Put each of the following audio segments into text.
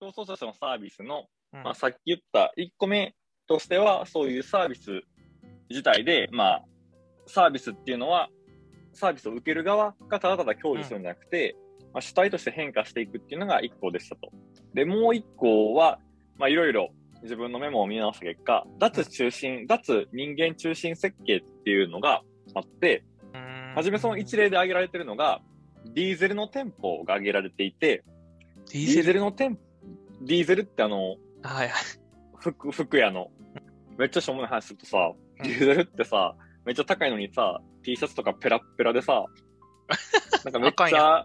競争者のサービスの、うん。まあ、さっき言った1個目としては、そういうサービス自体で、まあ、サービスっていうのは、サービスを受ける側がただただ享受するんじゃなくて、まあ、主体として変化していくっていうのが1個でしたと。で、もう1個は、まあ、いろいろ自分のメモを見直した結果、脱中心、脱人間中心設計っていうのがあって、うん。はじめその一例で挙げられてるのが、ディーゼルの店舗が挙げられていて、ディーゼルの店舗、ディーゼルってあの、はいはい。服、服屋の、めっちゃしょうもない話するとさ、うん。ディーゼルってさ、めっちゃ高いのにさ、T シャツとかペラッペラでさ、なんかめっちゃ、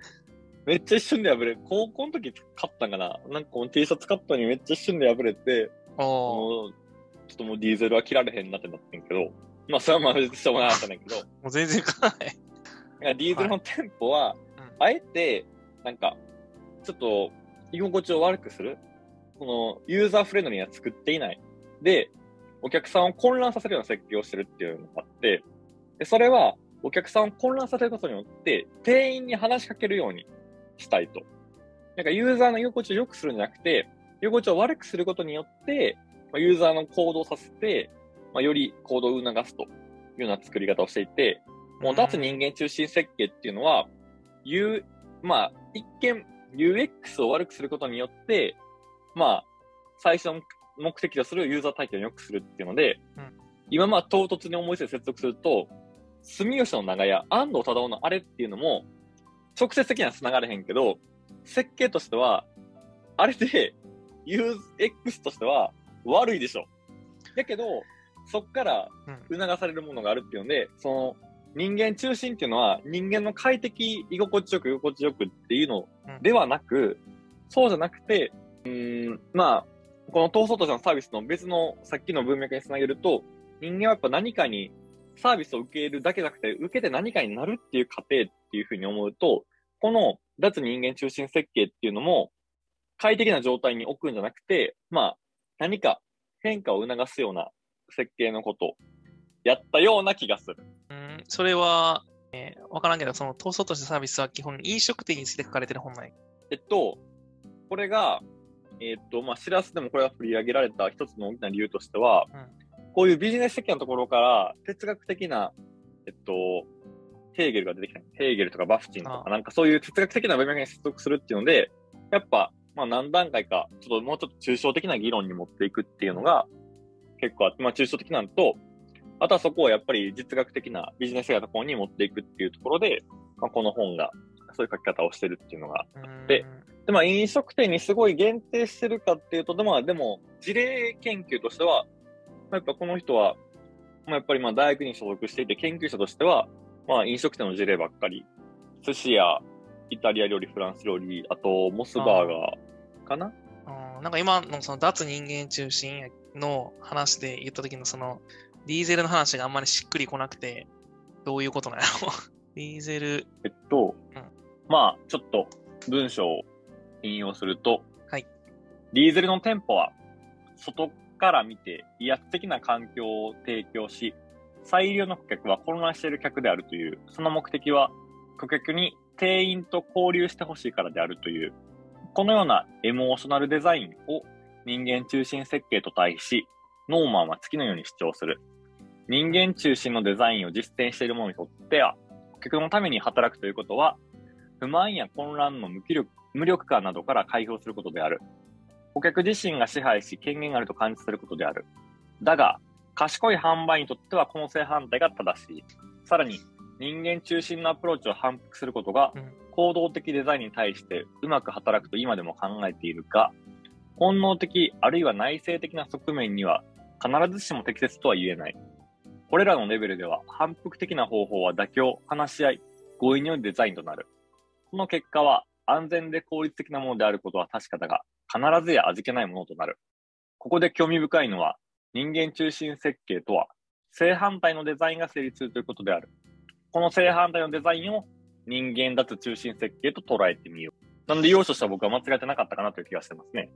めっちゃ一瞬で破れる。高校の時買ったんかな。なんかこの T シャツ買ったのにめっちゃ一瞬で破れて、もう、ちょっともうディーゼルは着られへんなってなってんけど、まあそれはまあ別にしょうもない話なんやけど、もう全然わかんない。ディーゼルの店舗は、うん。あえて、なんか、ちょっと、居心地を悪くする、この、ユーザーフレンドリーには作っていない。で、お客さんを混乱させるような設計をしてるっていうのがあって、で、それは、お客さんを混乱させることによって、店員に話しかけるようにしたいと。なんか、ユーザーの居心地を良くするんじゃなくて、居心地を悪くすることによって、ま、ユーザーの行動させて、ま、より行動を促すというような作り方をしていて、もう脱人間中心設計っていうのは、U、まあ、一見 UX を悪くすることによって、まあ、最初の目的とするユーザー体験を良くするっていうので、うん今まあ唐突に思いついて接続すると、住吉の長屋、安藤忠雄のあれっていうのも、直接的には繋がれへんけど、設計としては、あれで、UX としては悪いでしょ。だけど、そっから促されるものがあるっていうので、その、人間中心っていうのは人間の快適、居心地よく、居心地よくっていうのではなく、そうじゃなくて、うーん、まあ、この闘争としてのサービスの別のさっきの文脈につなげると、人間はやっぱ何かにサービスを受けるだけじゃなくて、受けて何かになるっていう過程っていうふうに思うと、この脱人間中心設計っていうのも、快適な状態に置くんじゃなくて、まあ、何か変化を促すような設計のことをやったような気がする。うん、それは、えーわからんけど、その、闘争としてサービスは基本飲食店について書かれてる本ない。えっと、これが、えっと、まあ、しらすでもこれが取り上げられた一つの大きな理由としては、こういうビジネス的なところから哲学的な、えっと、ヘーゲルが出てきた。ヘーゲルとかバフチンとあか、なんかそういう哲学的な文脈に接続するっていうので、やっぱ、まあ何段階か、ちょっともうちょっと抽象的な議論に持っていくっていうのが結構あって、まあ抽象的なのと、あとはそこをやっぱり実学的なビジネス的なところに持っていくっていうところで、まあ、この本がそういう書き方をしてるっていうのが。うんでで、まあ、飲食店にすごい限定してるかっていうと、でも、でも、事例研究としては、まあ、やっぱこの人は、まあ、やっぱりまあ大学に所属していて、研究者としては、まあ、飲食店の事例ばっかり。寿司やイタリア料理、フランス料理、あと、モスバーガーかな？なんか今のその脱人間中心の話で言った時のそのディーゼルの話があんまりしっくりこなくて、どういうことなんやろ？ディーゼル、えっと、うんまあ、ちょっと文章を引用すると、はい。ディーゼルの店舗は、外から見て威圧的な環境を提供し、最良の顧客は混乱している客であるという、その目的は、顧客に店員と交流してほしいからであるという、このようなエモーショナルデザインを人間中心設計と対し、ノーマンは次のように主張する。人間中心のデザインを実践している者にとっては、顧客のために働くということは、不満や混乱の無気力無力感などから解放することである。顧客自身が支配し権限があると感じすることである。だが、賢い販売にとってはこの正反対が正しい。さらに、人間中心のアプローチを反復することがうん、行動的デザインに対してうまく働くと今でも考えているが、本能的あるいは内省的な側面には必ずしも適切とは言えない。これらのレベルでは反復的な方法は妥協、話し合い、合意によるデザインとなる。その結果は安全で効率的なものであることは確かだが、必ずや味気ないものとなる。ここで興味深いのは、人間中心設計とは、正反対のデザインが成立するということである。この正反対のデザインを人間脱中心設計と捉えてみよう。なので、要所しては僕は間違えてなかったかなという気がしてますね。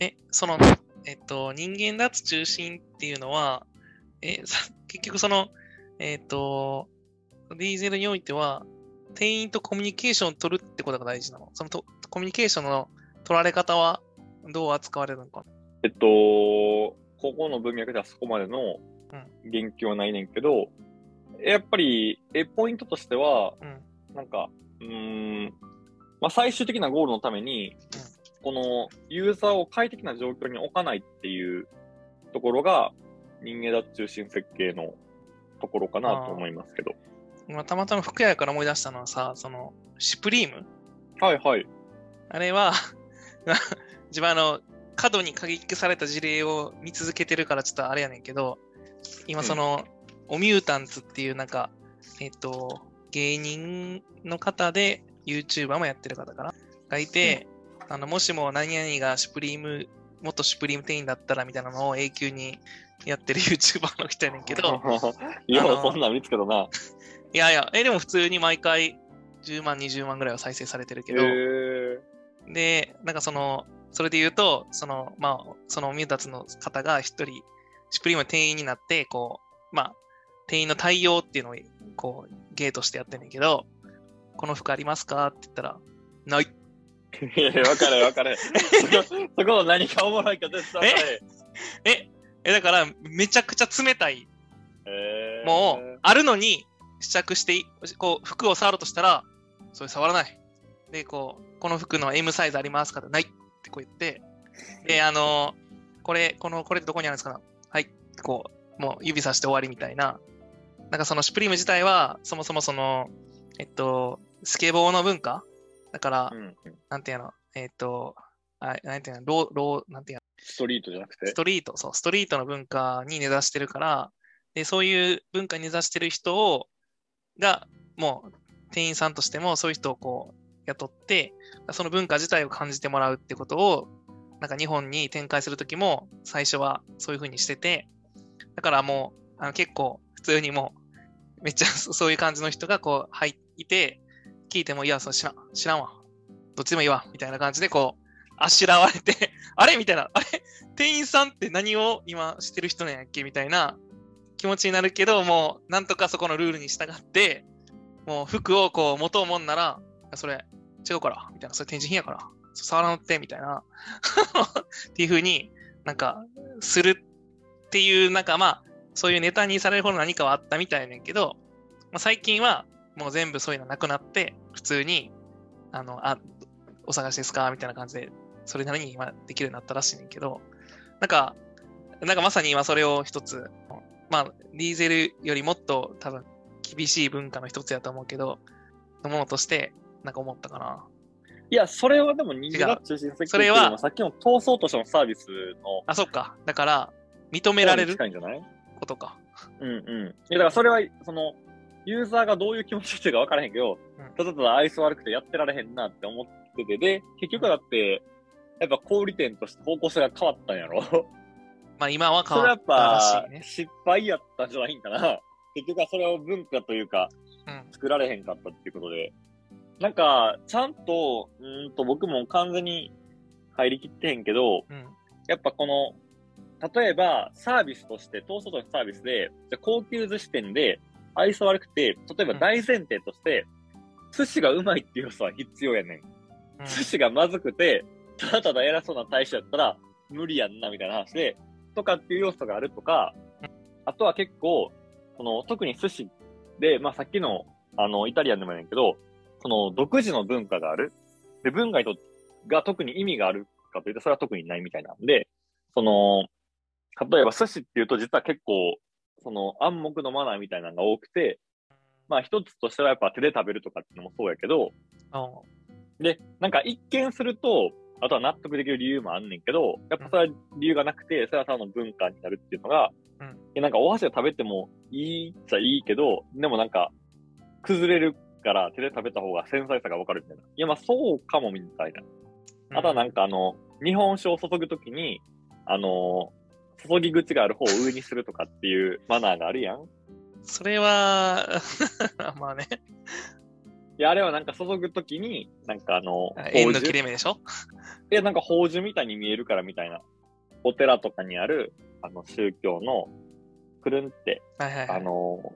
え、その、えっと、人間脱中心っていうのは、え、さ結局その、えっと、ディーゼルにおいては、店員とコミュニケーションを取るってことが大事なの。そのとコミュニケーションの取られ方は、どう扱われるのかなえっと、ここの文脈ではそこまでの言及はないねんけど、やっぱり、え、ポイントとしては、うん。なんか、うーん、まあ、最終的なゴールのために、このユーザーを快適な状況に置かないっていうところが、人間脱中心設計のところかなと思いますけど。今、たまたま服屋から思い出したのはさ、その、シュプリーム？はいはい。あれは、自分あの、過度に過激された事例を見続けてるからちょっとあれやねんけど、今その、オミュータンツっていうなんか、えっと、芸人の方で YouTuber もやってる方かな？がいて、あの、もしも何々がシュプリーム、元シュプリーム店員だったらみたいなのを永久にやってる YouTuber の人やねんけど、いや、そんなん見つけたな。いやいや、え、でも普通に毎回10万、20万ぐらいは再生されてるけど、で、なんかその、それで言うと、その、まあ、そのミュータツの方が一人、シュプリームの店員になって、こう、まあ、店員の対応っていうのを、こう、ゲートしてやってんねんけど、この服ありますかって言ったら、ない。いや、わかるわかる。そこ、そ何かおもろいか絶対。え、え、だから、めちゃくちゃ冷たい。へーもう、あるのに、試着してこう、服を触ろうとしたら、それ触らない。で、こう、この服の M サイズありますかってないってこう言って、で、あの、これ、この、これどこにあるんですかはい。こう、もう指さして終わりみたいな。なんかそのシュプリーム自体は、そもそもその、えっと、スケボーの文化だから、うんうん。なんていうの、えっと、あなんていうの、ロー、ロー、なんていうの、ストリートじゃなくて？ス。トリート、そう、ストリートの文化に根ざしてるから、で、そういう文化に根ざしてる人を、が、もう、店員さんとしても、そういう人をこう、雇って、その文化自体を感じてもらうってことを、なんか日本に展開するときも、最初はそういう風にしてて、だからもう、あの結構、普通にもう、めっちゃそそういう感じの人がこう、入いて、聞いても、いや、そ知らん、知らんわ。どっちでもいいわ、みたいな感じで、こう、あしらわれて、あれみたいな、あれ？店員さんって何を今してる人なんやっけ？みたいな気持ちになるけど、もうなんとかそこのルールに従って、もう服をこう持とうもんなら、それ違うから、みたいな、それ展示品やから、触らなって、みたいな、っていう風になんかするっていう、なんかまあ、そういうネタにされるほど何かはあったみたいねんけど、まあ、最近はもう全部そういうのなくなって、普通に、あの、あ、お探しですか？みたいな感じでそれなりに今できるようになったらしいねんけど、なんか、なんかまさに今それを一つ、まあ、ディーゼルよりもっと多分厳しい文化の一つやと思うけど、のものとして、なんか思ったかな。いや、それはでも人間が中心それはさっきの闘争としてのサービスのあ、そっか。だから、認められることか。うんうん。いや、だからそれは、その、ユーザーがどういう気持ちしてるか分からへんけど、うんただただ愛想悪くてやってられへんなって思ってて、で、結局だって、やっぱ小売店として方向性が変わったんやろ まあ今は変わったらしぱいね。失敗やったんじゃないんかな。結局はそれを文化というか、うん。作られへんかったっていうことで。なんか、ちゃんと、うーんと僕も完全に入りきってへんけど、うん。やっぱこの、例えばサービスとして、東外のサービスで、じゃあ高級寿司店で愛想悪くて、例えば大前提として、寿司がうまいっていう要素は必要やねん。うん寿司がまずくて、ただただ偉そうな大将やったら無理やんなみたいな話で、とかっていう要素があるとか、あとは結構、その特に寿司で、まあさっきのあのイタリアンでもやねんけど、その独自の文化がある。で、文化にとが特に意味があるかというと、それは特にないみたいなんで、その、例えば寿司っていうと実は結構、その暗黙のマナーみたいなのが多くて、まあ一つとしてはやっぱ手で食べるとかっていうのもそうやけど、で、なんか一見すると、あとは納得できる理由もあんねんけど、やっぱそれは理由がなくて、それはただの文化になるっていうのが、うんなんかお箸を食べてもいいっちゃいいけど、でもなんか、崩れるから手で食べた方が繊細さがわかるみたいな。いやまあそうかもみたいな。あとはなんかあの、日本酒を注ぐときに、あの、注ぎ口がある方を上にするとかっていうマナーがあるやん。それは、まあね、いや、あれはなんか注ぐときに、なんかあの、縁の切れ目でしょ？いや、なんか宝珠みたいに見えるからみたいな。お寺とかにある、あの、宗教の、くるんって、あはいはいはい。の、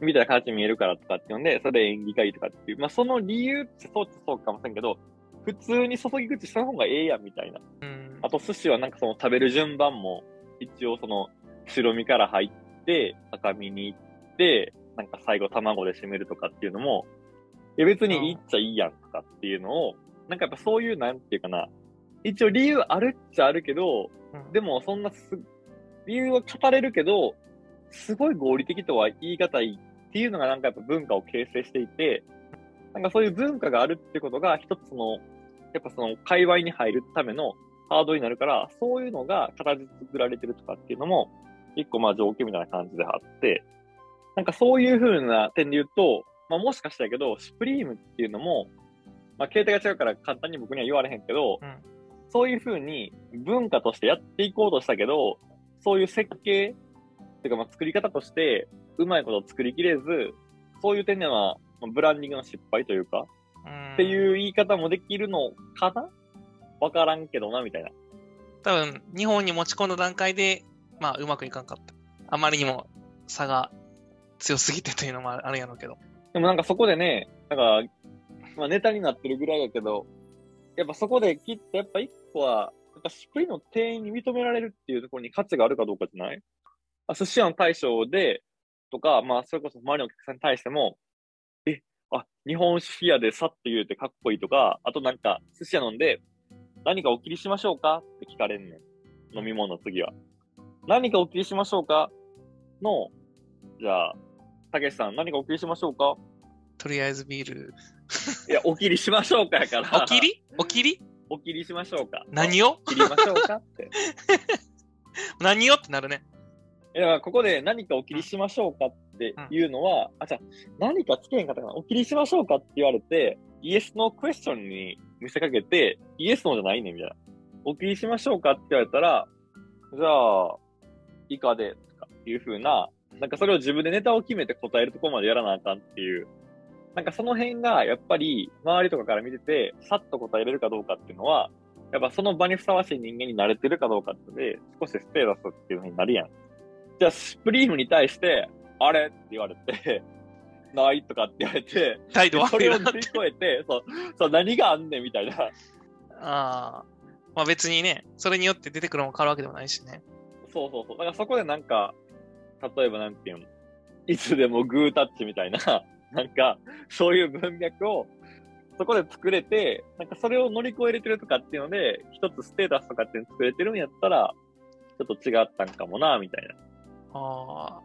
みたいな形に見えるからとかっていうので、それで縁起がいいとかっていう。まあ、その理由ってそうってそうかもしれんけど、普通に注ぎ口した方がええやんみたいな。うん。あと寿司はなんかその食べる順番も、一応その白身から入って、赤身に行って、なんか最後卵で締めるとかっていうのも、いや別にいいっちゃいいやんとかっていうのを、なんかやっぱそういうなんていうかな、一応理由あるっちゃあるけど、うん。でもそんなす、理由は語れるけど、すごい合理的とは言い難いっていうのがなんかやっぱ文化を形成していて、なんかそういう文化があるってことが一つの、やっぱその界隈に入るためのハードになるから、そういうのが形作られてるとかっていうのも、一個まあ条件みたいな感じであって、なんかそういう風な点で言うと、まあもしかしたらけど、シュプリームっていうのも、まあ形態が違うから簡単に僕には言われへんけど、うん。そういう風に文化としてやっていこうとしたけど、そういう設計っていうかまあ作り方としてうまいこと作りきれず、そういう点ではまあブランディングの失敗というか、うん。っていう言い方もできるのかなわからんけどな、みたいな。多分、日本に持ち込んだ段階で、まあ、うまくいかんかった。あまりにも差が強すぎてというのもあるんやろうけど。でもなんかそこでね、なんか、まあネタになってるぐらいやけど、やっぱそこできっとやっぱ一個は、やっぱシュプリの店員に認められるっていうところに価値があるかどうかじゃない？あ寿司屋の大将で、とか、まあそれこそ周りのお客さんに対しても、え、あ、日本酒屋でさっと言うてかっこいいとか、あとなんか寿司屋飲んで、何かお切りしましょうか？って聞かれんねん。飲み物の次は。何かお切りしましょうか？の、じゃあ、たけしさん何かお切りしましょうか？とりあえずビール。いや、お切りしましょうかやから。おきり？おきり？お切りしましょうか。何を？切りましょうか？って。何を？ってなるね。いや、ここで何かお切りしましょうか？っていうのは、あ、じゃあ何かつけへんかったかな？お切りしましょうか？って言われて、イエスのクエスチョンに見せかけて、イエスのじゃないねみたいな。お切りしましょうかって言われたら、じゃあ、以下で、とかいう風な、なんかそれを自分でネタを決めて答えるとこまでやらなあかんっていう。なんかその辺が、やっぱり、周りとかから見てて、さっと答えれるかどうかっていうのは、やっぱその場にふさわしい人間に慣れてるかどうかってで、少しステータスっていう風になるやん。じゃあ、スプリームに対して、あれって言われて、ないとかって言われて、態度そ悪いなってれを乗り。越えて、そう、そう、何があんねんみたいな。ああ。まあ別にね、それによって出てくるのも変わるわけでもないしね。そうそうそう。だからそこでなんか、例えばなんていうの、いつでもグータッチみたいな、なんか、そういう文脈を、そこで作れて、なんかそれを乗り越えれてるとかっていうので、一つステータスとかっていうの作れてるんやったら、ちょっと違ったんかもな、みたいな。ああ。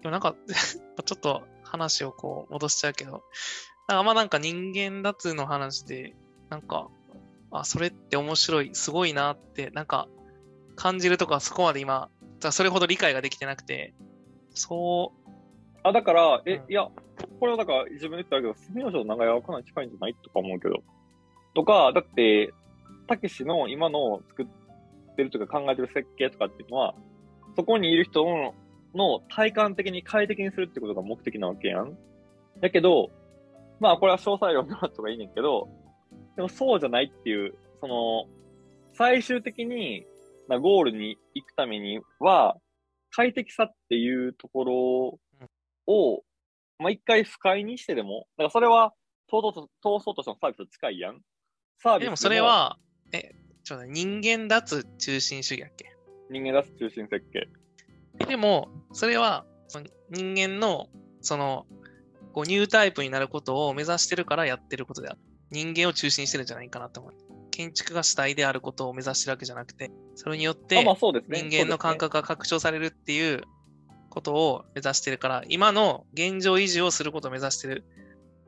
でもなんか、ちょっと話をこう戻しちゃうけど、なんかまあなんか人間脱の話で、なんか、あ、それって面白い、すごいなって、なんか感じるとかそこまで今、それほど理解ができてなくて、そう、あ、だから、え、うん。いや、これはだから自分で言ったけど、住吉の長屋はかなり近いんじゃないとか思うけど。とか、だって、たけしの今の作ってるとか考えてる設計とかっていうのは、そこにいる人のの体感的に快適にするってことが目的なわけやん。だけど、まあこれは詳細論だとかいいねんけど、でもそうじゃないっていう、その、最終的に、まあ、ゴールに行くためには、快適さっていうところを、まあ、一回不快にしてでも、だからそれは、通そうと、通そうとしてのサービスと近いやん。サービスでもそれ、は、え、ちょっと人間脱中心主義やっけ？人間出す中心設計。でも、それは、その人間の、その、こうニュータイプになることを目指してるからやってることである。人間を中心にしてるんじゃないかなと思う。建築が主体であることを目指してるわけじゃなくて、それによって。人間の感覚が拡張されるっていうことを目指してるから、今の現状維持をすることを目指してる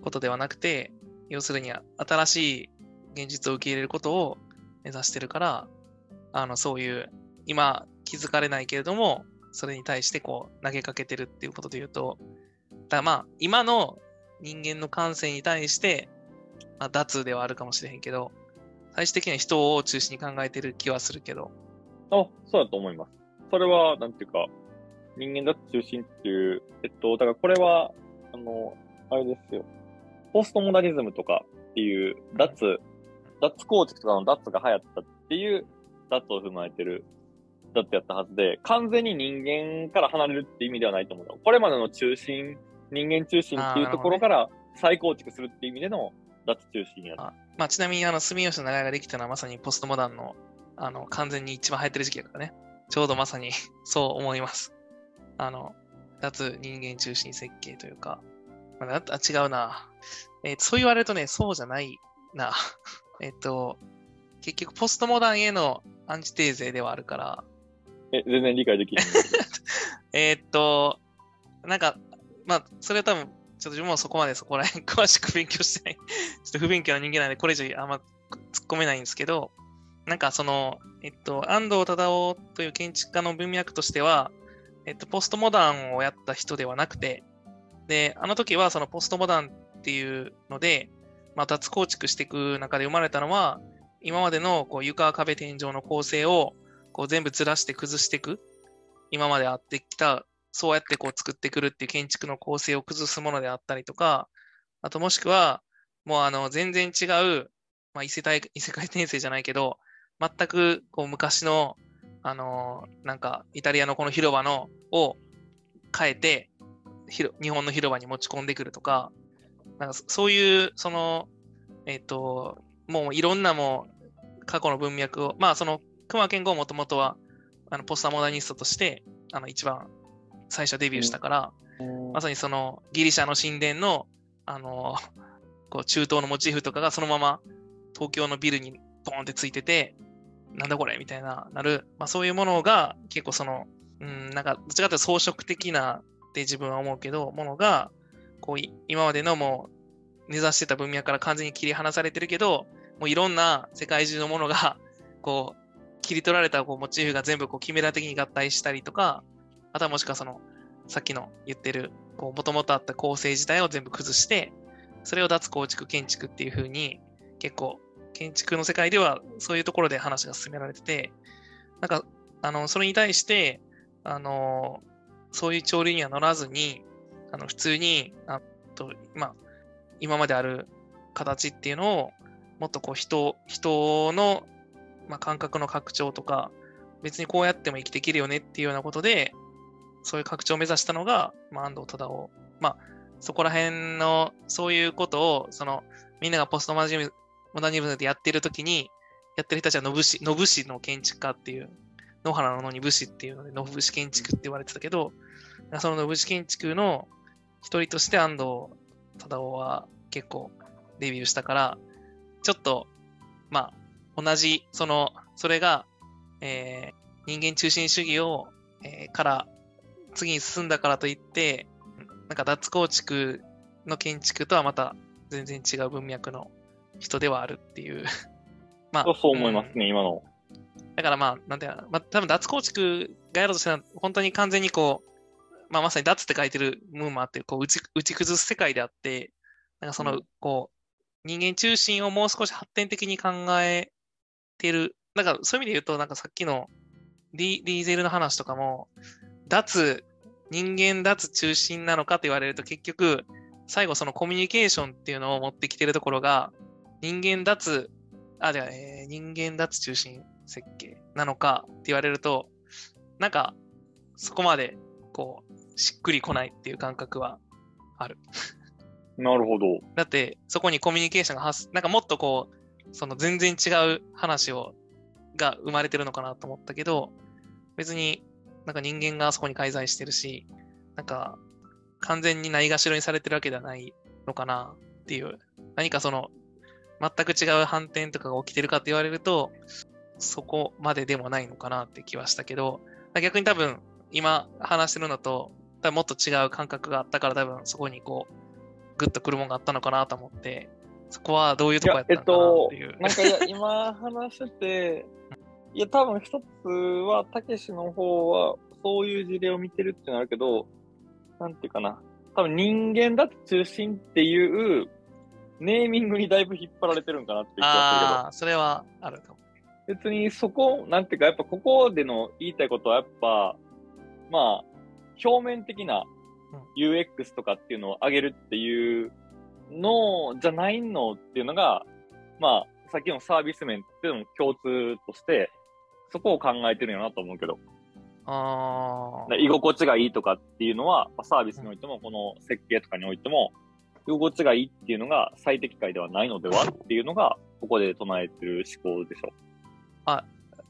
ことではなくて、要するに新しい現実を受け入れることを目指してるから、あの、そういう、今気づかれないけれども、それに対してこう投げかけてるっていうことで言うと、だまあ、今の人間の感性に対して、まあ、脱ではあるかもしれへんけど、最終的には人を中心に考えてる気はするけど、あ、そうだと思います。それは、なんていうか、人間脱中心っていう、えっと、だからこれは、あの、あれですよ。ポストモダニズムとかっていう、脱、脱構築とかの脱が流行ったっていう、脱を踏まえてる、脱やったはずで、完全に人間から離れるって意味ではないと思うよ。これまでの中心、人間中心っていうところから再構築するっていう意味での脱中心や。まあ、ちなみに、あの、住吉の長屋ができたのはまさにポストモダンの、あの、完全に一番流行ってる時期だからね。ちょうどまさに そう思います。あの、脱人間中心設計というか、まあ、あ違うな。えーそう言われるとね、そうじゃないな。えっと、結局、ポストモダンへのアンチテーゼではあるから、え、全然理解できない。えっと、なんか、まあ、それは多分、ちょっと自分もそこまでそこら辺 詳しく勉強してない。ちょっと不勉強な人間なんで、これ以上あんま突っ込めないんですけど、なんかその、えっと、安藤忠雄という建築家の文脈としては、えっと、ポストモダンをやった人ではなくて、で、あの時はそのポストモダンっていうので、まあ、脱構築していく中で生まれたのは、今までのこう床、壁、天井の構成をこう全部ずらして崩していく。今まであってきた、そうやってこう作ってくるっていう建築の構成を崩すものであったりとか、あともしくは、もうあの全然違う、まあ、異世界異世界転生じゃないけど、全くこう昔の、あのーなんかイタリアのこの広場のを変えて、日本の広場に持ち込んでくるとか、なんかそういう、その、えっ、と、もういろんなもう過去の文脈を、まあその熊健吾もともとはあのポスターモダニストとしてあの一番最初デビューしたから、まさにそのギリシャの神殿のあのこう中東のモチーフとかがそのまま東京のビルにボーンってついてて、なんだこれみたいな、なる、まあそういうものが結構その、うん、なんかどっちかというと装飾的なって自分は思うけど、ものが、こうい今までのもう根ざしてた文脈から完全に切り離されてるけど、もういろんな世界中のものが、こう、切り取られたこうモチーフが全部こうキメラ的に合体したりとか、あとはもしくはその、さっきの言ってる、こう、もともとあった構成自体を全部崩して、それを脱構築建築っていう風に、結構、建築の世界ではそういうところで話が進められてて、なんか、あの、それに対して、あの、そういう潮流には乗らずに、あの、普通に、あと、まあ、今まである形っていうのを、もっとこう、人、人の、まあ、感覚の拡張とか、別にこうやっても生きていけるよねっていうようなことで、そういう拡張を目指したのが、まあ、安藤忠雄。まあ、そこら辺の、そういうことを、その、みんながポストモダニズムモダニズムでやってる時に、やってる人たちは野武士、野武士の建築家っていう、野原の野に武士っていうので、野武士建築って言われてたけど、その野武士建築の一人として安藤忠雄は結構デビューしたから、ちょっと、まあ、同じ、その、それが、えー人間中心主義を、えーから、次に進んだからといって、なんか脱構築の建築とはまた全然違う文脈の人ではあるっていう。まそう思いますね、今の。だからまあ、なんていうのまあ、多分脱構築がやろうとしたら、本当に完全にこう、まあまさに脱って書いてる部分もあって、こう打ち、打ち崩す世界であって、なんかその、うんこう、人間中心をもう少し発展的に考えてる。なんかそういう意味で言うと、なんかさっきのリリーゼルの話とかも、脱、人間脱中心なのかと言われると結局、最後そのコミュニケーションっていうのを持ってきてるところが、人間脱、あ、じゃあ、えー人間脱中心設計なのかって言われると、なんか、そこまで、こう、しっくりこないっていう感覚はある。なるほど。だって、そこにコミュニケーションが発、なんかもっとこう、その全然違う話を、が生まれてるのかなと思ったけど、別になんか人間があそこに介在してるし、なんか完全にないがしろにされてるわけではないのかなっていう、何かその、全く違う反転とかが起きてるかって言われると、そこまででもないのかなって気はしたけど、逆に多分今話してるのと、多分もっと違う感覚があったから多分そこにこう、グッとくるもんがあったのかなと思って、そこはどういうとこやったのかなっていう。なんかいや、今話してて、いや、多分一つは、たけしの方は、そういう事例を見てるっていうのあるけど、なんていうかな。多分人間だって中心っていう、ネーミングにだいぶ引っ張られてるんかなっていう気がするけど。ああ、それはあるかも。別にそこ、なんていうか、やっぱここでの言いたいことは、やっぱ、まあ、表面的な UX とかっていうのを上げるっていうのじゃないのっていうのが、まあ、さっきのサービス面っていうのも共通として、そこを考えてるんやなと思うけど、ああ。で居心地がいいとかっていうのは、まあサービスにおいても、この設計とかにおいても、居心地がいいっていうのが最適解ではないのではっていうのが、ここで唱えてる思考でしょ。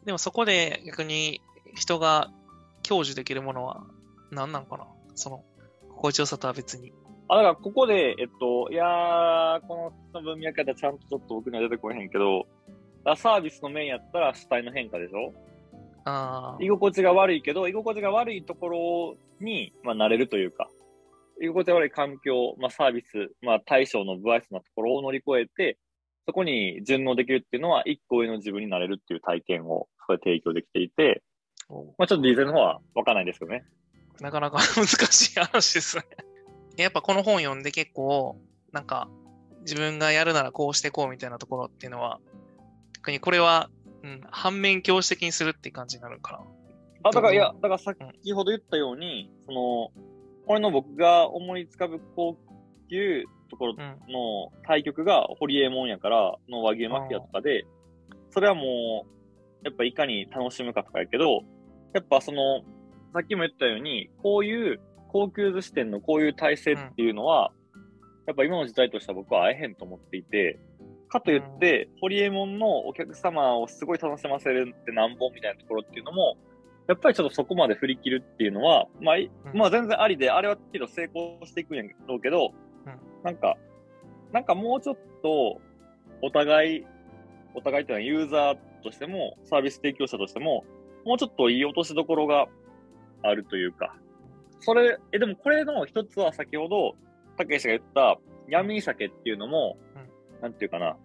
でもそこで逆に人が享受できるものは何なのかな？その、心地よさとは別に。あ、だからここで、えっと、いやー、この文脈やったらちゃんとちょっと僕には出てこへんけど、サービスの面やったら主体の変化でしょ？ああ居心地が悪いけど、居心地が悪いところに、まあ、慣れるというか、居心地が悪い環境、まあ、サービス、まあ、対象の不愛想なところを乗り越えて、そこに順応できるっていうのは、一個上の自分になれるっていう体験を、それ提供できていて、まあ、ちょっとディーゼルの方はわかんないですけどね。なかなか 難しい話ですね。やっぱこの本読んで結構、なんか、自分がやるならこうしてこうみたいなところっていうのは、逆にこれは、うん、反面教師的にするって感じになるかな。あ、だから、いや、だからさっきほど言ったように、その、これの僕が思いつかぶ高級ところうん。の対局がホリエモンやからの和牛マフィアとかで、それはもう、やっぱいかに楽しむかとかやけど、やっぱその、さっきも言ったように、こういう高級寿司店のこういう体制っていうのは、やっぱ今の時代としては僕は会えへんと思っていて、かといって、ホリエモンのお客様をすごい楽しませるってなんぼみたいなところっていうのも、やっぱりちょっとそこまで振り切るっていうのは、まあ、まあ全然ありで、あれはけど成功していくんやろうけど、うん。なんか、なんかもうちょっと、お互い、お互いっていうのはユーザーとしても、サービス提供者としても、もうちょっといい落としどころがあるというか、それ、え、でもこれの一つは先ほど、たけしが言った闇酒っていうのも、なんていうかな、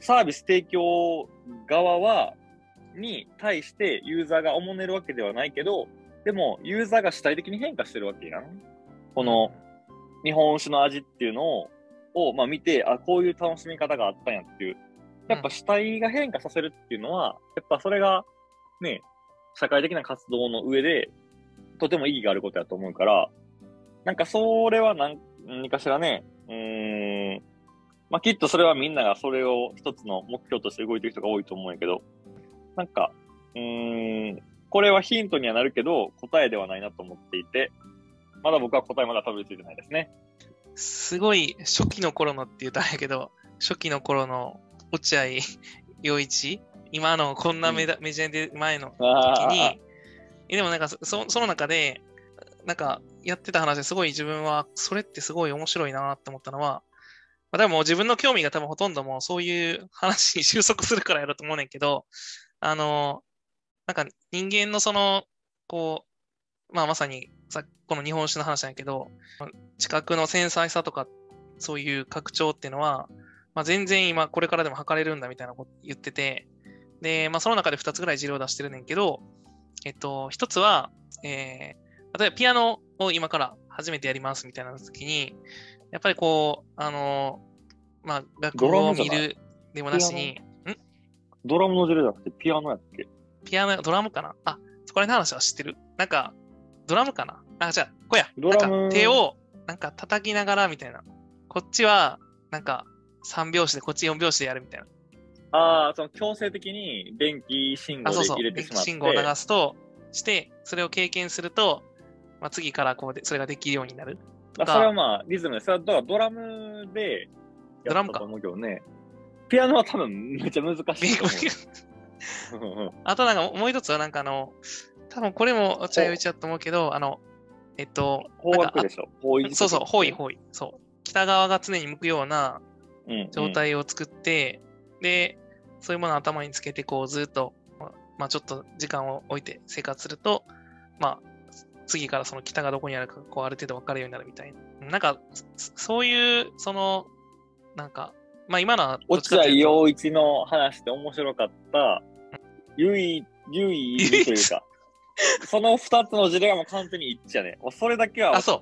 サービス提供側は、に対してユーザーがおもねるわけではないけど、でもユーザーが主体的に変化してるわけやん。この日本酒の味っていうのを、をまあ見て、あ、こういう楽しみ方があったんやっていう。やっぱ主体が変化させるっていうのは、やっぱそれが、ね、社会的な活動の上で、とても意義があることやと思うから、なんかそれは何何かしらね、うーん、まあきっとそれはみんながそれを一つの目標として動いてる人が多いと思うんやけど、なんか、うーん、これはヒントにはなるけど、答えではないなと思っていて、まだ僕は答えまだたどり着いてないですね。すごい初期の頃のって言ったらあれやけど、初期の頃の落合陽一今のこんなメダ、メジャーで前の時あに、えでもなんかそその中で、なんかやってた話ですごい自分はそれってすごい面白いなって思ったのは、まあ、でも自分の興味が多分ほとんどもうそういう話に収束するからやろうと思うねんけど、あの、なんか人間のその、こう、まあまさにさこの日本酒の話なんやけど、知覚の繊細さとか、そういう拡張っていうのは、まあ、全然今これからでも測れるんだみたいなこと言ってて、で、まあその中で2つぐらい事例を出してるねんけど、えっと、1つは、えー、例えばピアノを今から初めてやりますみたいな時に、やっぱりこう、あの、まあ楽譜を見るでもなしに、ドラムのジェルじゃなくてピアノやっけピアノ、ドラムかな？あ、そこら辺の話は知ってる？なんか、ドラムかな？あ、じゃあ、こうや。ドラム。なんか手を、なんか叩きながらみたいな。こっちは、なんか、3拍子で、こっち4拍子でやるみたいな。ああ、その強制的に電気信号あ、でそうそう。入れてしまって。信号を流すと、して、それを経験すると、まあ、次からこうで、それができるようになる。あそれはまあ、リズムで、それはだからドラムでやったと思うけどね。ピアノは多分めっちゃ難しいと思ううんうん。あとなんかもう一つはなんかあの、多分これもお茶陽一だと思うけど、あの、えっと、方なんか角でしょ方位そうそう、方位、位。方位。そう。北側が常に向くようなうん状態を作って、で、そういうものを頭につけて、こうずっと、まあちょっと時間を置いて生活すると、まあ、次からその北がどこにあるか、こうある程度分かるようになるみたいな。なんか、そそういう、その、なんか、まあ今のは落合陽一の話で面白かった、唯、唯一というか、その二つの事例はもう完全に一致やね。それだけはあそう。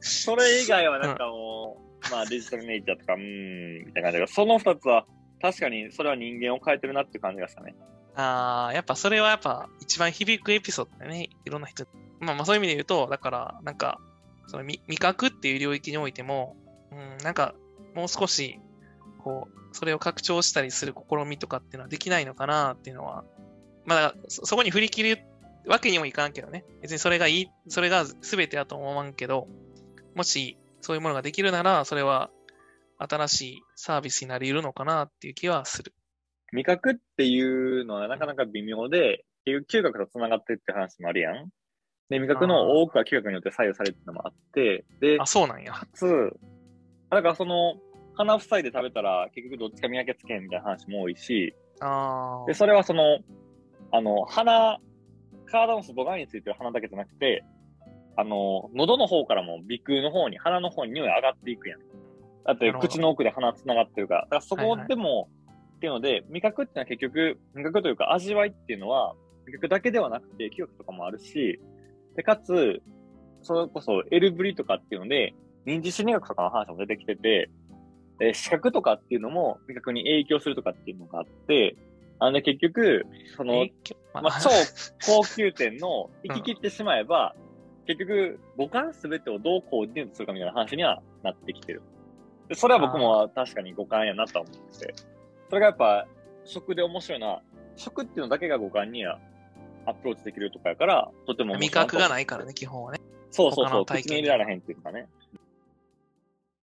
それ以外はなんかもう、まあデジタルネイチャーとか、うーん、みたいな感じだけど、その二つは確かにそれは人間を変えてるなって感じがしたね。ああ、やっぱそれはやっぱ一番響くエピソードだよね。いろんな人。まあまあそういう意味で言うと、だから、なんか、その味覚っていう領域においても、うん、なんか、もう少し、こう、それを拡張したりする試みとかっていうのはできないのかなっていうのは、まあだそ、そこに振り切るわけにもいかんけどね。別にそれがいい、それが全てだと思わんけど、もしそういうものができるなら、それは、新しいサービスになり得るのかなっていう気はする。味覚っていうのはなかなか微妙で、結局嗅覚と繋がってるって話もあるやん。で、味覚の多くは嗅覚によって左右されてるのもあって、で、あ、そうなんや。かつ、だからその、鼻塞いで食べたら結局どっちか見分けつけへんみたいな話も多いし、あで、それはその、あの、鼻、体の外側についてる鼻だけじゃなくて、あの、喉の方からも鼻腔の方に、鼻の方に匂い上がっていくやん。だって口の奥で鼻繋がってるから。だからそこでも、っていうので、味覚っていうのは結局、味覚というか味わいっていうのは、味覚だけではなくて、記憶とかもあるし、で、かつ、それこそ、エルブリとかっていうので、認知心理学とかの話も出てきてて、え視覚とかっていうのも味覚に影響するとかっていうのがあって、あのね、結局、そのままあ、超高級店の行き切ってしまえば、結局、五感すべてをどうコーディネートするかみたいな話にはなってきてる。でそれは僕も確かに五感やなとは思ってて。それがやっぱ、食で面白いのは、食っていうのだけが五感にはアプローチできるとかやから、とても味覚がないからね、基本はね。そうそうそう、体験口に入れられへんっていうかね。